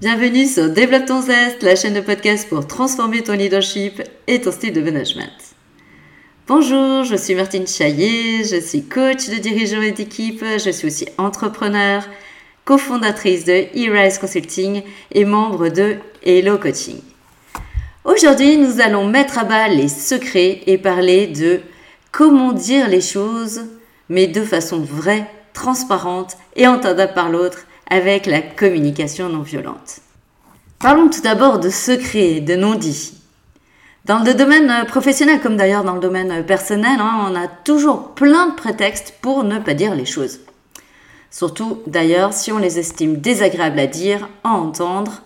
Bienvenue sur Développe ton zeste, la chaîne de podcast pour transformer ton leadership et ton style de management. Bonjour, je suis Martine Chaillet, je suis coach de dirigeants et d'équipe, je suis aussi entrepreneur, cofondatrice de E-Rise Consulting et membre de Hello Coaching. Aujourd'hui, nous allons mettre à bas les secrets et parler de comment dire les choses, mais de façon vraie, transparente et entendable par l'autre avec la communication non violente. Parlons tout d'abord de secrets, de non-dits. Dans le domaine professionnel comme d'ailleurs dans le domaine personnel, hein, on a toujours plein de prétextes pour ne pas dire les choses. Surtout d'ailleurs si on les estime désagréables à dire, à entendre.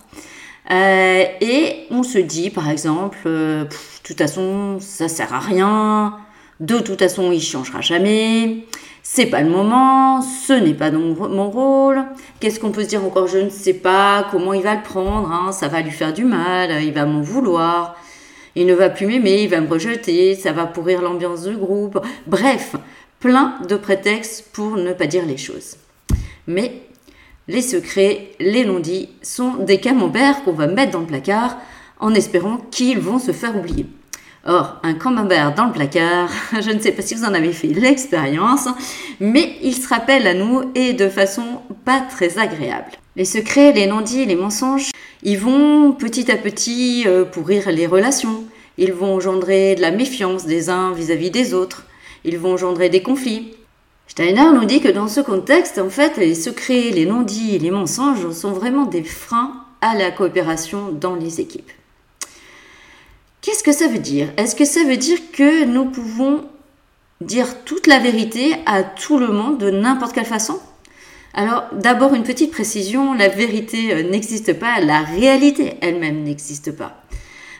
Euh, et on se dit par exemple, euh, de toute façon ça sert à rien, de toute façon il changera jamais, c'est pas le moment, ce n'est pas mon rôle. Qu'est-ce qu'on peut se dire encore? Je ne sais pas comment il va le prendre, hein, ça va lui faire du mal, il va m'en vouloir, il ne va plus m'aimer, il va me rejeter, ça va pourrir l'ambiance du groupe. Bref, plein de prétextes pour ne pas dire les choses. Mais les secrets, les non-dits sont des camemberts qu'on va mettre dans le placard en espérant qu'ils vont se faire oublier. Or, un camembert dans le placard, je ne sais pas si vous en avez fait l'expérience, mais il se rappelle à nous et de façon pas très agréable. Les secrets, les non-dits, les mensonges, ils vont petit à petit euh, pourrir les relations, ils vont engendrer de la méfiance des uns vis-à-vis des autres, ils vont engendrer des conflits. Steiner nous dit que dans ce contexte, en fait, les secrets, les non-dits les mensonges sont vraiment des freins à la coopération dans les équipes. Qu'est-ce que ça veut dire? Est-ce que ça veut dire que nous pouvons dire toute la vérité à tout le monde de n'importe quelle façon? Alors d'abord une petite précision, la vérité euh, n'existe pas, la réalité elle-même n'existe pas.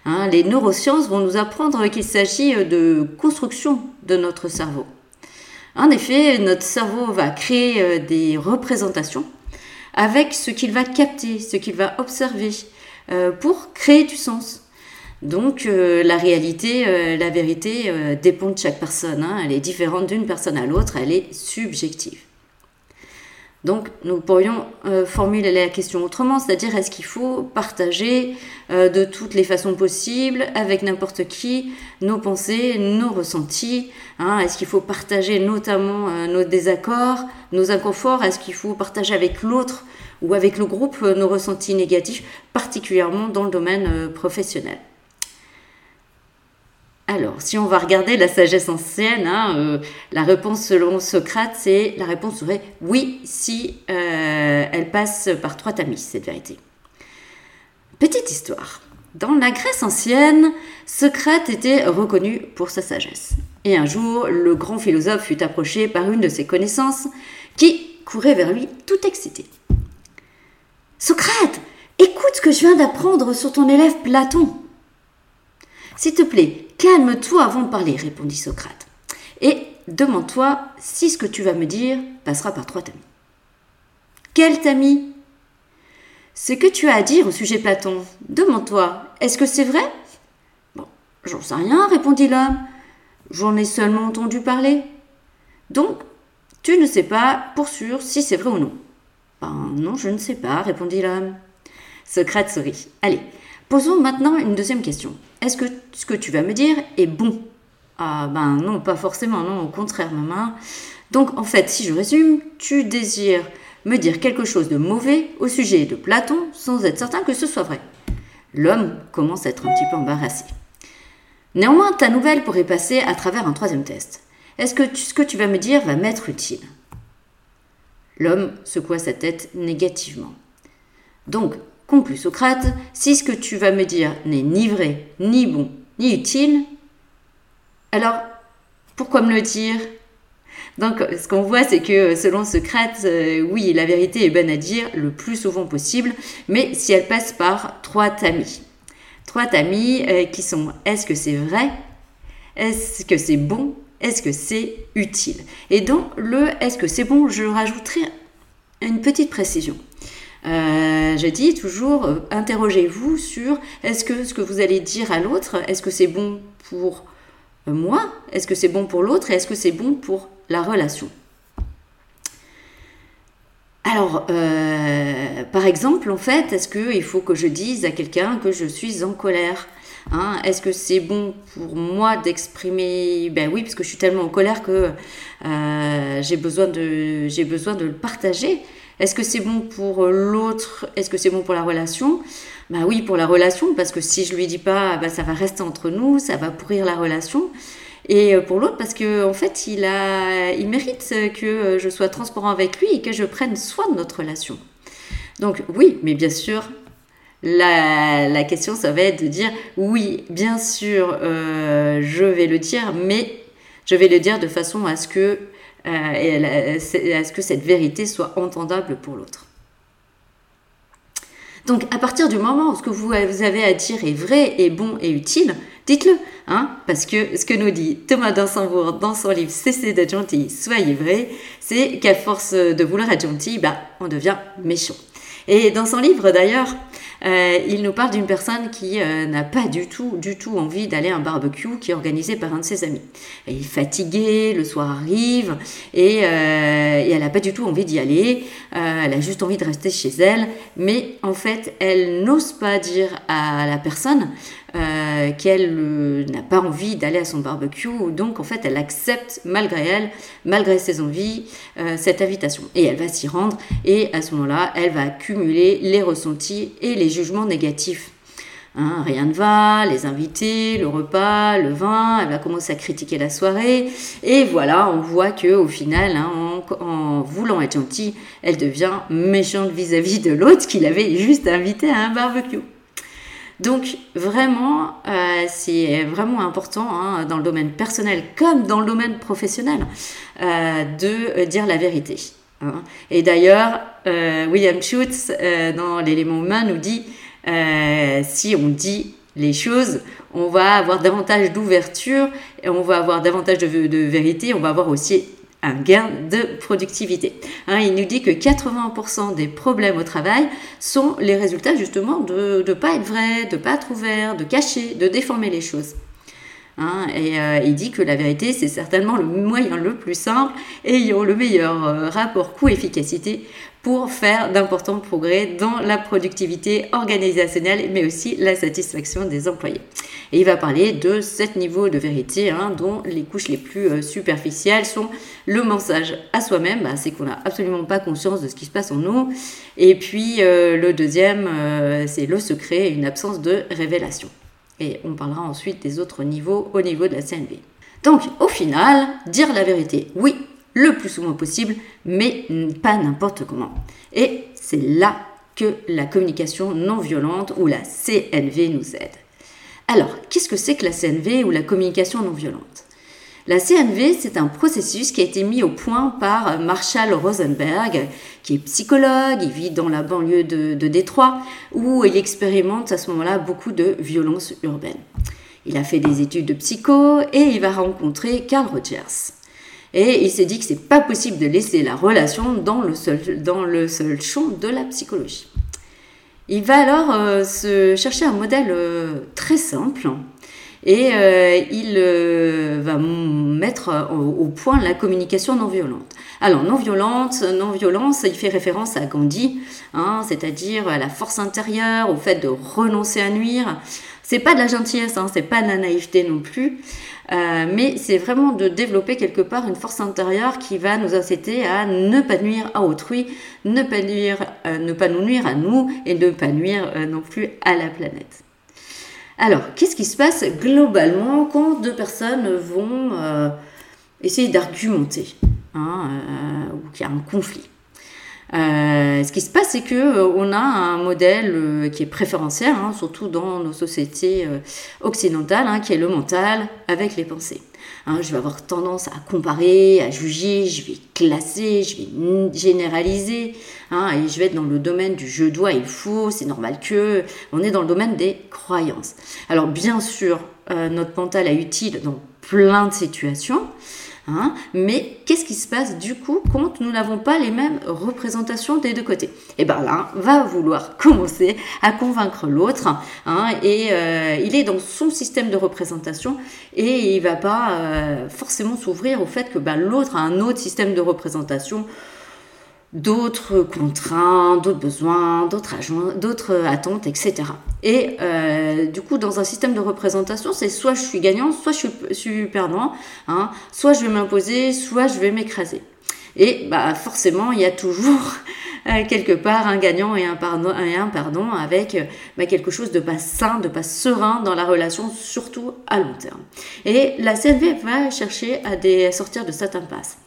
Hein, les neurosciences vont nous apprendre qu'il s'agit euh, de construction de notre cerveau. En effet, notre cerveau va créer euh, des représentations avec ce qu'il va capter, ce qu'il va observer, pour créer du sens. Donc euh, la réalité, euh, la vérité euh, dépend de chaque personne. Hein. Elle est différente d'une personne à l'autre, elle est subjective. Donc nous pourrions formuler la question autrement, c'est-à-dire est-ce qu'il faut partager de toutes les façons possibles avec n'importe qui nos pensées, nos ressentis hein. Est-ce qu'il faut partager notamment nos désaccords, nos inconforts? Est-ce qu'il faut partager avec l'autre ou avec le groupe nos ressentis négatifs, particulièrement dans le domaine professionnel? Alors, si on va regarder la sagesse ancienne, hein, euh, la réponse selon Socrate, c'est la réponse serait oui si euh, elle passe par trois tamis, cette vérité. Petite histoire. Dans la Grèce ancienne, Socrate était reconnu pour sa sagesse. Et un jour, le grand philosophe fut approché par une de ses connaissances qui courait vers lui tout excitée. Socrate, écoute ce que je viens d'apprendre sur ton élève Platon. S'il te plaît, calme-toi avant de parler, répondit Socrate. Et demande-toi si ce que tu vas me dire passera par trois tamis. Quel tamis? Ce que tu as à dire au sujet Platon, demande-toi, est-ce que c'est vrai? Bon, j'en sais rien, répondit l'homme. J'en ai seulement entendu parler. Donc, tu ne sais pas pour sûr si c'est vrai ou non. Ben non, je ne sais pas, répondit l'homme. Socrate sourit. Allez, posons maintenant une deuxième question est-ce que ce que tu vas me dire est bon? Ah ben non, pas forcément, non, au contraire, maman. Donc en fait, si je résume, tu désires me dire quelque chose de mauvais au sujet de Platon sans être certain que ce soit vrai. L'homme commence à être un petit peu embarrassé. Néanmoins, ta nouvelle pourrait passer à travers un troisième test. Est-ce que ce que tu vas me dire va m'être utile? L'homme secoua sa tête négativement. Donc, Conclut Socrate, si ce que tu vas me dire n'est ni vrai, ni bon, ni utile, alors pourquoi me le dire? Donc, ce qu'on voit, c'est que selon Socrate, euh, oui, la vérité est bonne à dire le plus souvent possible, mais si elle passe par trois tamis. Trois tamis euh, qui sont est-ce que c'est vrai? Est-ce que c'est bon? Est-ce que c'est utile? Et dans le est-ce que c'est bon, je rajouterai une petite précision. Euh, je dis toujours, euh, interrogez-vous sur est-ce que ce que vous allez dire à l'autre, est-ce que c'est bon pour euh, moi, est-ce que c'est bon pour l'autre? Et est-ce que c'est bon pour la relation? Alors, euh, par exemple, en fait, est-ce qu'il faut que je dise à quelqu'un que je suis en colère hein? Est-ce que c'est bon pour moi d'exprimer? Ben oui, parce que je suis tellement en colère que j'ai besoin, besoin de le partager. Est-ce que c'est bon pour l'autre? Est-ce que c'est bon pour la relation? Ben oui, pour la relation, parce que si je lui dis pas, ben ça va rester entre nous, ça va pourrir la relation. Et euh, pour l'autre, parce que en fait, il, a, il mérite que je sois transparent avec lui et que je prenne soin de notre relation. Donc oui, mais bien sûr, la, la question, ça va être de dire oui, bien sûr, euh, je vais le dire, mais je vais le dire de façon à ce que, euh, à ce que cette vérité soit entendable pour l'autre. Donc à partir du moment où ce que vous avez à dire est vrai, et bon et utile, dites-le. Hein parce que ce que nous dit Thomas Dansembourg dans son livre Cessez d'être gentil, soyez vrai, c'est qu'à force de vouloir être gentil, bah, on devient méchant. Et dans son livre d'ailleurs, euh, il nous parle d'une personne qui euh, n'a pas du tout, du tout envie d'aller à un barbecue qui est organisé par un de ses amis. Elle est fatiguée, le soir arrive et, euh, et elle n'a pas du tout envie d'y aller. elle a juste envie de rester chez elle, mais en fait, elle n'ose pas dire à la personne euh, qu'elle euh, n'a pas envie d'aller à son barbecue. Donc, en fait, elle accepte, malgré elle, malgré ses envies, euh, cette invitation. Et elle va s'y rendre. Et à ce moment-là, elle va accumuler les ressentis et les jugements négatifs. Hein, rien ne va, les invités, le repas, le vin, elle va commencer à critiquer la soirée. Et voilà, on voit que au final, hein, en, en, voulant être gentille, elle devient méchante vis-à-vis -vis de l'autre qui l'avait juste invité à un barbecue. Donc vraiment, euh, c'est vraiment important hein, dans le domaine personnel comme dans le domaine professionnel euh, de dire la vérité. Hein. Et d'ailleurs, euh, William Schutz, dans l'élément humain, nous dit, si on dit les choses, on va avoir davantage d'ouverture, on va avoir davantage de, de vérité, on va avoir aussi un gain de productivité. Hein, il nous dit que 80% des problèmes au travail sont les résultats justement de ne pas être vrai, de ne pas être ouvert, de cacher, de déformer les choses. Hein, et euh, il dit que la vérité, c'est certainement le moyen le plus simple ayant le meilleur euh, rapport coût-efficacité pour faire d'importants progrès dans la productivité organisationnelle, mais aussi la satisfaction des employés. Et il va parler de sept niveaux de vérité, hein, dont les couches les plus euh, superficielles sont le mensage à soi-même, bah, c'est qu'on n'a absolument pas conscience de ce qui se passe en nous. Et puis le deuxième, c'est le secret, une absence de révélation. Et on parlera ensuite des autres niveaux au niveau de la CNV. Donc au final, dire la vérité, oui, le plus souvent possible, mais pas n'importe comment. Et c'est là que la communication non violente ou la CNV nous aide. Alors, qu'est-ce que c'est que la CNV ou la communication non violente? La CNV, c'est un processus qui a été mis au point par Marshall Rosenberg, qui est psychologue, il vit dans la banlieue de, Détroit, où il expérimente à ce moment-là beaucoup de violences urbaines. Il a fait des études de psycho et il va rencontrer Carl Rogers. Et il s'est dit que c'est pas possible de laisser la relation dans le seul, dans le seul champ de la psychologie. Il va alors euh, se chercher un modèle euh, très simple et euh, il va mettre au, point la communication non violente. Alors non violente, non violence, il fait référence à Gandhi, hein, c'est-à-dire à la force intérieure, au fait de renoncer à nuire. C'est pas de la gentillesse, hein, c'est pas de la naïveté non plus. Euh, mais c'est vraiment de développer quelque part une force intérieure qui va nous inciter à ne pas nuire à autrui, ne pas, nuire, euh, ne pas nous nuire à nous et ne pas nuire euh, non plus à la planète. Alors, qu'est-ce qui se passe globalement quand deux personnes vont essayer d'argumenter hein, ou qu'il y a un conflit? Euh, ce qui se passe, c'est que euh, on a un modèle euh, qui est préférentiel, hein, surtout dans nos sociétés occidentales, hein, qui est le mental avec les pensées. Hein, je vais avoir tendance à comparer, à juger, je vais classer, je vais généraliser, et je vais être dans le domaine du je dois, il faut, c'est normal que. On est dans le domaine des croyances. Alors bien sûr, notre mental est utile dans plein de situations. Hein. Mais qu'est-ce qui se passe du coup quand nous n'avons pas les mêmes représentations des deux côtés? Et eh bien là, va vouloir commencer à convaincre l'autre, hein, et euh, il est dans son système de représentation, et il va pas euh, forcément s'ouvrir au fait que ben, l'autre a un autre système de représentation d'autres contraintes, d'autres besoins, d'autres attentes, etc. Et euh, du coup, dans un système de représentation, c'est soit je suis gagnant, soit je suis, perdant, hein, soit je vais m'imposer, soit je vais m'écraser. Et bah, forcément, il y a toujours euh, quelque part un gagnant et un pardon, et un pardon avec euh, bah, quelque chose de pas sain, de pas serein dans la relation, surtout à long terme. Et la CNV va chercher à, à sortir de cette impasse.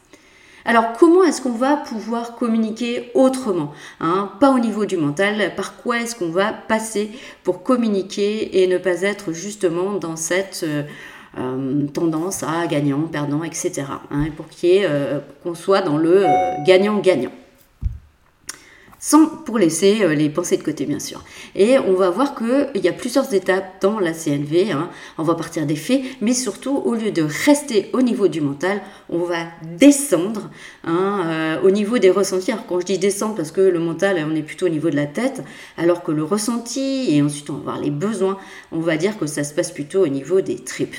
Alors comment est-ce qu'on va pouvoir communiquer autrement hein? Pas au niveau du mental, par quoi est-ce qu'on va passer pour communiquer et ne pas être justement dans cette euh, euh, tendance à gagnant, perdant, etc. Hein, pour euh, qu'on soit dans le gagnant-gagnant sans pour laisser euh, les pensées de côté bien sûr. Et on va voir qu'il y a plusieurs étapes dans la CNV. Hein. On va partir des faits, mais surtout au lieu de rester au niveau du mental, on va descendre hein, euh, au niveau des ressentis. Alors quand je dis descendre, parce que le mental, on est plutôt au niveau de la tête, alors que le ressenti, et ensuite on va voir les besoins, on va dire que ça se passe plutôt au niveau des tripes.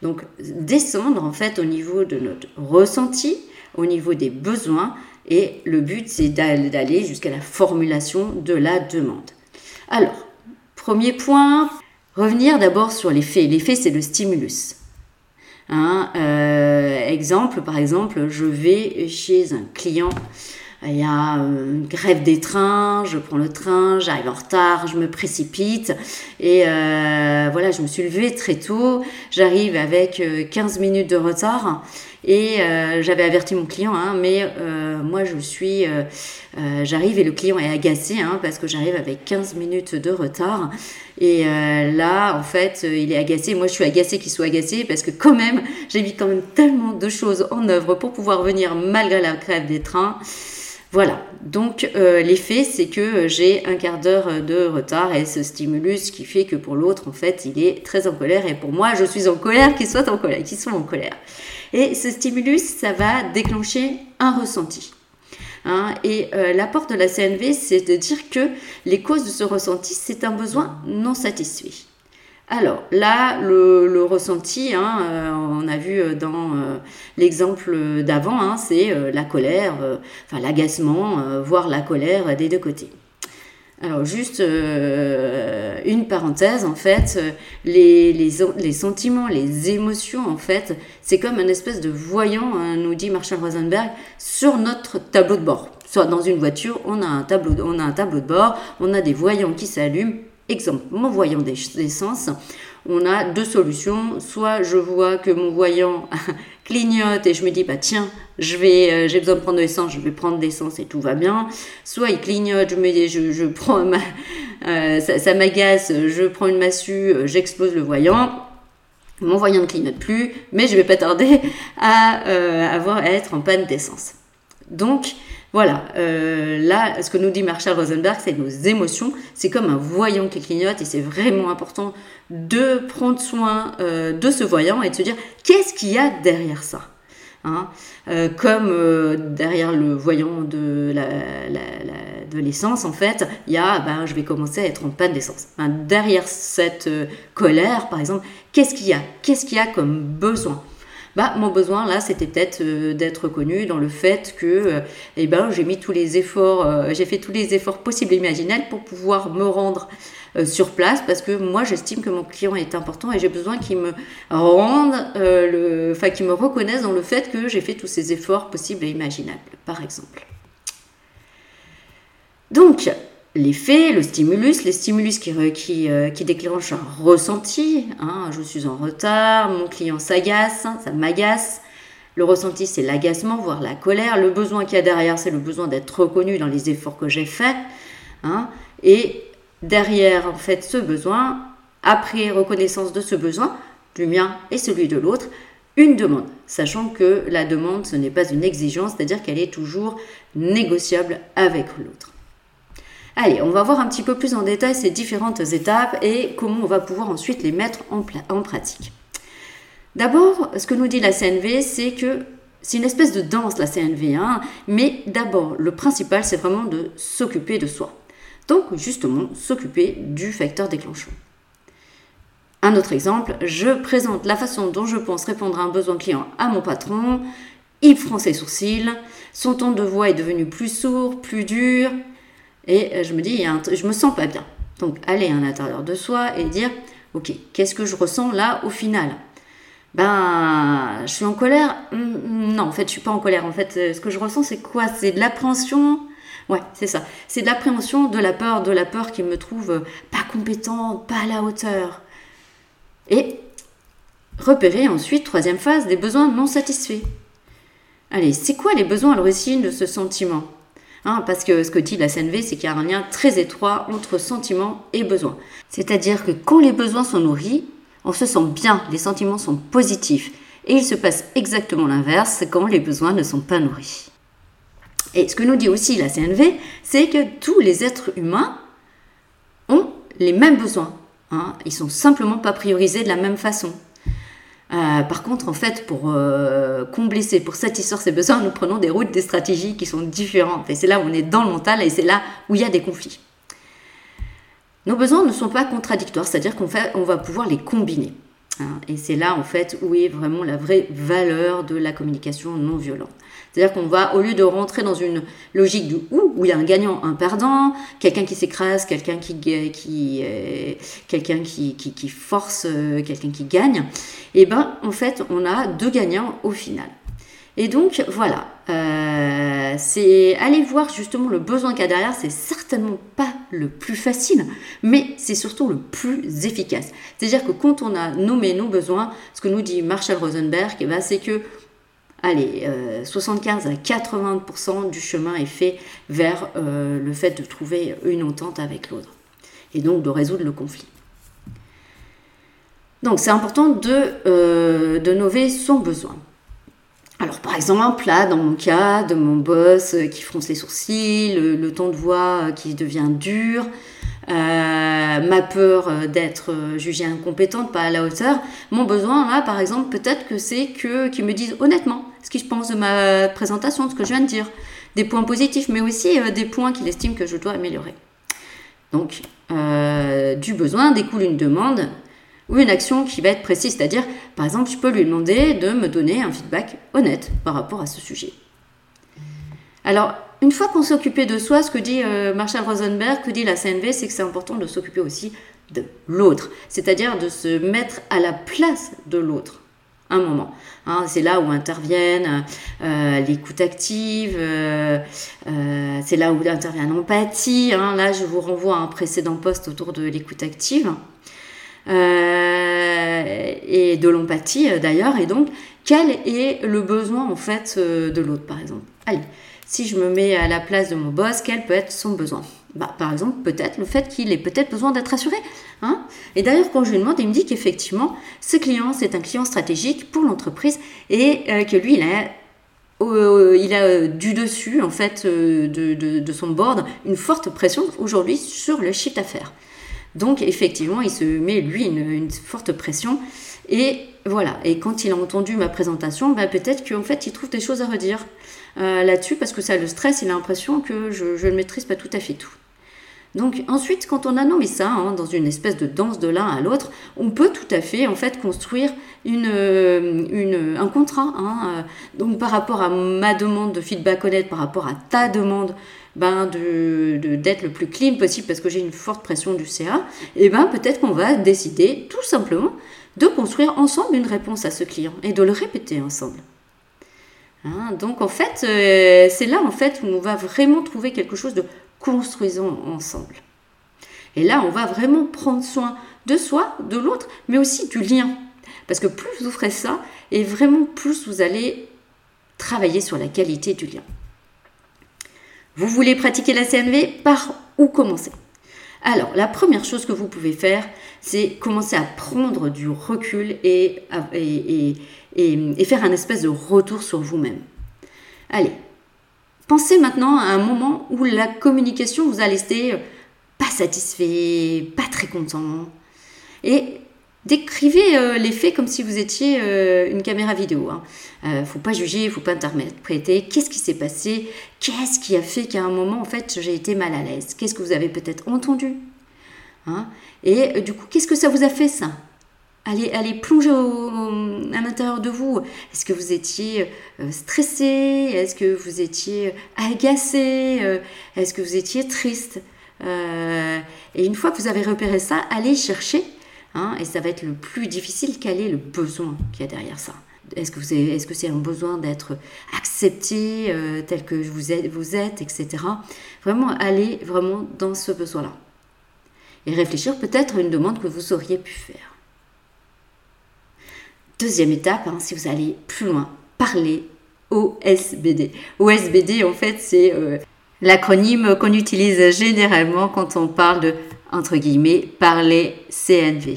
Donc descendre en fait au niveau de notre ressenti, au niveau des besoins, et le but, c'est d'aller jusqu'à la formulation de la demande. Alors, premier point, revenir d'abord sur les faits. Les c'est le stimulus. Hein, euh, exemple, par exemple, je vais chez un client, il y a une grève des trains, je prends le train, j'arrive en retard, je me précipite et euh, voilà, je me suis levée très tôt, j'arrive avec 15 euh, minutes de retard et euh, j'avais averti mon client, hein, mais euh, moi je suis, euh, j'arrive et le client est agacé hein, parce que j'arrive avec 15 minutes de retard. Et là, en fait, il est agacé. Moi, je suis agacée qu'il soit agacé parce que quand même, j'ai mis quand même tellement de choses en œuvre pour pouvoir venir malgré la grève des trains. Voilà, donc l'effet c'est que j'ai un quart d'heure de retard et ce stimulus qui fait que pour l'autre en fait il est très en colère et pour moi je suis en colère qu'il soit en colère, qu'il soit en colère. Et ce stimulus, ça va déclencher un ressenti. Hein, et euh, l'apport de la CNV, c'est de dire que les causes de ce ressenti, c'est un besoin non satisfait. Alors là, le, ressenti, hein, euh, on a vu euh, dans l'exemple d'avant, hein, c'est la colère, enfin l'agacement, voire la colère des deux côtés. Alors juste euh, une parenthèse, en fait, les, sentiments, les émotions, en fait, c'est comme un espèce de voyant, hein, nous dit Marshall Rosenberg, sur notre tableau de bord. Soit dans une voiture, on a un tableau de bord, on a des voyants qui s'allument. Exemple, mon voyant d'essence, on a deux solutions. Soit je vois que mon voyant clignote et je me dis, bah tiens, je vais, euh, j'ai besoin de prendre de l'essence, je vais prendre de l'essence et tout va bien. Soit il clignote, je me je, prends euh, ça, m'agace, je prends une massue, euh, j'explose le voyant. Mon voyant ne clignote plus, mais je vais pas tarder à avoir à être en panne d'essence. Donc, voilà, euh, là, ce que nous dit Marshall Rosenberg, c'est nos émotions. C'est comme un voyant qui clignote et c'est vraiment important de prendre soin euh, de ce voyant et de se dire qu'est-ce qu'il y a derrière ça. Hein? Euh, comme derrière le voyant de l'essence, en fait, il y a, ben, je vais commencer à être en panne d'essence. derrière cette colère, par exemple, qu'est-ce qu'il y a? Qu'est-ce qu'il y a comme besoin? Bah, mon besoin là, c'était peut-être euh, d'être reconnu dans le fait que euh, eh ben, j'ai mis tous les efforts, euh, j'ai fait tous les efforts possibles et imaginables pour pouvoir me rendre sur place parce que moi j'estime que mon client est important et j'ai besoin qu'il me rende, le, enfin qu'il me reconnaisse dans le fait que j'ai fait tous ces efforts possibles et imaginables, par exemple. Donc, l'effet, le stimulus, les stimulus qui, euh, qui déclenchent un ressenti. Hein, je suis en retard, mon client s'agace, ça m'agace. Le ressenti, c'est l'agacement, voire la colère. Le besoin qu'il y a derrière, c'est le besoin d'être reconnu dans les efforts que j'ai faits. Hein. et derrière, en fait, ce besoin, après reconnaissance de ce besoin, du mien et celui de l'autre, une demande, sachant que la demande, ce n'est pas une exigence, c'est-à-dire qu'elle est toujours négociable avec l'autre. Allez, on va voir un petit peu plus en détail ces différentes étapes et comment on va pouvoir ensuite les mettre en, pratique. D'abord, ce que nous dit la CNV, c'est que c'est une espèce de danse, la CNV, hein, mais d'abord, le principal, c'est vraiment de s'occuper de soi. Donc, justement, s'occuper du facteur déclenchant. Un autre exemple, je présente la façon dont je pense répondre à un besoin client à mon patron. il fronce les sourcils, son ton de voix est devenu plus sourd, plus dur, et euh, je me dis, il y me sens pas bien. Donc aller à l'intérieur de soi et dire, ok, qu'est-ce que je ressens là au final? Ben, je suis en colère Non, en fait, je suis pas en colère. En fait, euh, ce que je ressens, c'est quoi? C'est de l'appréhension. Ouais, c'est ça. C'est de l'appréhension, de la peur, de la peur qui me trouve euh, pas compétente, pas à la hauteur. Et repérer ensuite, troisième phase, des besoins non satisfaits. Allez, c'est quoi les besoins à l'origine de ce sentiment? Hein, Parce que ce que dit la CNV, c'est qu'il y a un lien très étroit entre sentiment et besoin. C'est-à-dire que quand les besoins sont nourris, on se sent bien, les sentiments sont positifs. Et il se passe exactement l'inverse quand les besoins ne sont pas nourris. Et ce que nous dit aussi la CNV, c'est que tous les êtres humains ont les mêmes besoins. Hein. Ils sont simplement pas priorisés de la même façon. Euh, par contre, en fait, pour euh, combler ces, pour satisfaire ces besoins, nous prenons des routes, des stratégies qui sont différentes. Et c'est là où on est dans le mental et c'est là où il y a des conflits. Nos besoins ne sont pas contradictoires, c'est-à-dire qu'on on va pouvoir les combiner. Hein. et c'est là, en fait, où est vraiment la vraie valeur de la communication non violente. C'est-à-dire qu'on va, au lieu de rentrer dans une logique du ou, où il y a un gagnant, un perdant, quelqu'un qui s'écrase, quelqu'un qui, qui, euh, quelqu'un qui, qui, force, euh, quelqu'un qui gagne, et eh ben en fait, on a deux gagnants au final. Et donc voilà, euh, c'est aller voir justement le besoin qu'il y a derrière, c'est certainement pas le plus facile, mais c'est surtout le plus efficace. C'est-à-dire que quand on a nommé nos besoins, ce que nous dit Marshall Rosenberg, eh ben, c'est que allez, 75 euh, à 80% du chemin est fait vers euh, le fait de trouver une entente avec l'autre et donc de résoudre le conflit. Donc c'est important de, de nover son besoin. Alors par exemple, là, dans mon cas, de mon boss qui fronce les sourcils, le ton de voix qui devient dur, euh, ma peur euh, d'être euh, jugée incompétente, pas à la hauteur. Mon besoin, là, par exemple, peut-être que c'est que qu'ils me disent honnêtement ce qu'ils pensent de ma présentation, de ce que je viens de dire, des points positifs, mais aussi des points qu'il estime que je dois améliorer. Donc, du besoin découle une demande ou une action qui va être précise, c'est-à-dire, par exemple, je peux lui demander de me donner un feedback honnête par rapport à ce sujet. Alors, une fois qu'on s'est occupé de soi, ce que dit euh, Marshall Rosenberg, que dit la CNV, c'est que c'est important de s'occuper aussi de l'autre, c'est-à-dire de se mettre à la place de l'autre un moment. Hein. c'est là où interviennent euh, l'écoute active, euh, c'est là où intervient l'empathie. Hein. là, je vous renvoie à un précédent poste autour de l'écoute active et de l'empathie d'ailleurs. Et donc, quel est le besoin en fait de l'autre, par exemple? Allez, si je me mets à la place de mon boss, quel peut être son besoin? Bah, Par exemple, peut-être le fait qu'il ait peut-être besoin d'être assuré. Hein? Et d'ailleurs, quand je lui demande, il me dit qu'effectivement, ce client, c'est un client stratégique pour l'entreprise et euh, que lui, il a euh, il a euh, du dessus en fait de, son board une forte pression aujourd'hui sur le chiffre d'affaires. Donc effectivement, il se met lui une, forte pression et voilà. Et quand il a entendu ma présentation, bah, peut-être qu'en fait il trouve des choses à redire. Euh, là-dessus parce que ça le stress, il a l'impression que je, ne maîtrise pas tout à fait tout. Donc ensuite, quand on a nommé ça hein, dans une espèce de danse de l'un à l'autre, on peut tout à fait en fait construire une, euh, un contrat. Hein, euh, donc par rapport à ma demande de feedback honnête, par rapport à ta demande ben, de, d'être le plus clean possible parce que j'ai une forte pression du CA, et eh ben peut-être qu'on va décider tout simplement de construire ensemble une réponse à ce client et de le répéter ensemble. Hein, donc en fait, euh, c'est là en fait où on va vraiment trouver quelque chose de construisant ensemble. Et là, on va vraiment prendre soin de soi, de l'autre, mais aussi du lien. Parce que plus vous ferez ça, et vraiment plus vous allez travailler sur la qualité du lien. Vous voulez pratiquer la CNV Par où commencer? Alors, la première chose que vous pouvez faire, c'est commencer à prendre du recul et, faire un espèce de retour sur vous-même. Allez, pensez maintenant à un moment où la communication vous a laissé pas satisfait, pas très content. Décrivez euh, les faits comme si vous étiez euh, une caméra vidéo. Hein. Euh, faut pas juger, faut pas interpréter. Qu'est-ce qui s'est passé? Qu'est-ce qui a fait qu'à un moment, en fait, j'ai été mal à l'aise? Qu'est-ce que vous avez peut-être entendu? Hein? Et du coup, qu'est-ce que ça vous a fait ça? Allez, allez plonger à l'intérieur de vous. Est-ce que vous étiez euh, stressé? Est-ce que vous étiez agacé? Euh, Est-ce que vous étiez triste? Euh, Et une fois que vous avez repéré ça, allez chercher. Hein, et ça va être le plus difficile, quel est le besoin qu'il y a derrière ça? Est-ce que c'est est -ce c'est un besoin d'être accepté tel que vous êtes, vous êtes, etc. Vraiment, allez vraiment dans ce besoin-là. Et réfléchir peut-être à une demande que vous auriez pu faire. Deuxième étape, hein, si vous allez plus loin, parler OSBD. OSBD, en fait, c'est euh, l'acronyme qu'on utilise généralement quand on parle de, entre guillemets, parler CNV.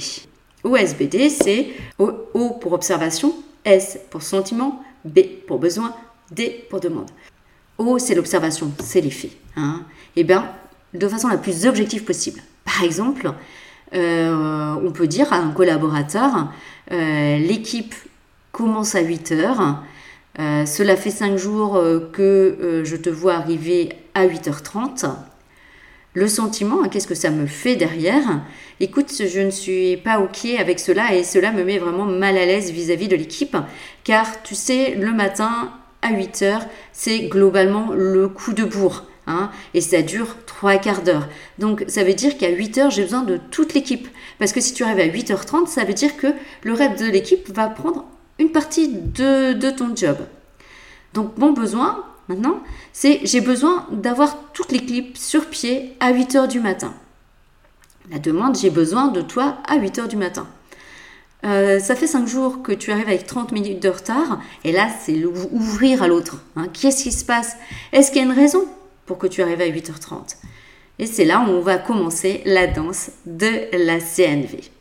OSBD, c'est O, pour observation, S pour sentiment, B pour besoin, D pour demande. O, c'est l'observation, c'est l'effet. Hein. Et eh bien, de façon la plus objective possible. Par exemple, euh, on peut dire à un collaborateur, euh, l'équipe commence à 8 heures. Euh, cela fait 5 jours que je te vois arriver à 8h30. Le sentiment, hein, qu'est-ce que ça me fait derrière? Écoute, je ne suis pas OK avec cela et cela me met vraiment mal à l'aise vis-à-vis de l'équipe car tu sais, le matin à 8 heures, c'est globalement le coup de bourre. Hein, et ça dure trois quarts d'heure. Donc ça veut dire qu'à 8 heures, j'ai besoin de toute l'équipe. Parce que si tu arrives à 8h30, ça veut dire que le reste de l'équipe va prendre une partie de, de ton job. Donc mon besoin, maintenant, c'est j'ai besoin d'avoir toute l'équipe sur pied à 8 heures du matin. La demande, j'ai besoin de toi à 8 heures du matin. Euh, ça fait 5 jours que tu arrives avec 30 minutes de retard, et là, c'est ouvrir à l'autre. Hein. Qu'est-ce qui se passe? Est-ce qu'il y a une raison pour que tu arrives à 8h30. Et c'est là où on va commencer la danse de la CNV.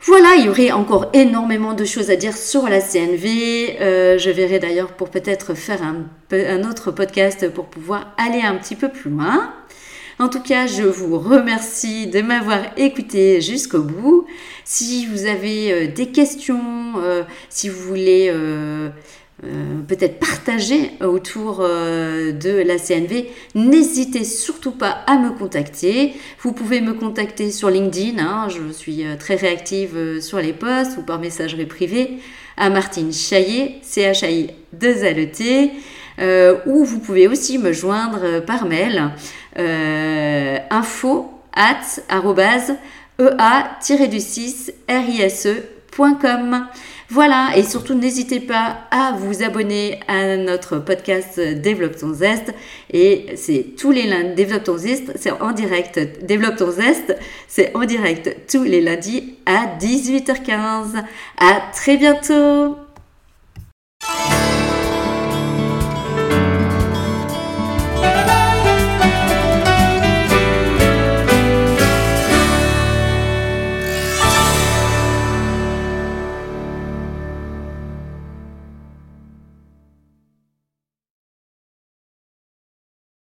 Voilà, il y aurait encore énormément de choses à dire sur la CNV. Euh, je verrai d'ailleurs pour peut-être faire un, autre podcast pour pouvoir aller un petit peu plus loin. En tout cas, je vous remercie de m'avoir écouté jusqu'au bout. Si vous avez euh, des questions, euh, si vous voulez euh, peut-être partager autour euh, de la CNV, n'hésitez surtout pas à me contacter. Vous pouvez me contacter sur LinkedIn, hein, je suis euh, très réactive sur les posts ou par messagerie privée à Martine Chaillet, c h a i 2 l e t ou vous pouvez aussi me joindre par mail info at ea-du6 rise.com. Voilà, et surtout n'hésitez pas à vous abonner à notre podcast Développe ton zeste. Et c'est tous les lundis, Développe ton zeste, c'est en direct. Développe ton zeste, c'est en direct tous les lundis à 18h15. À très bientôt!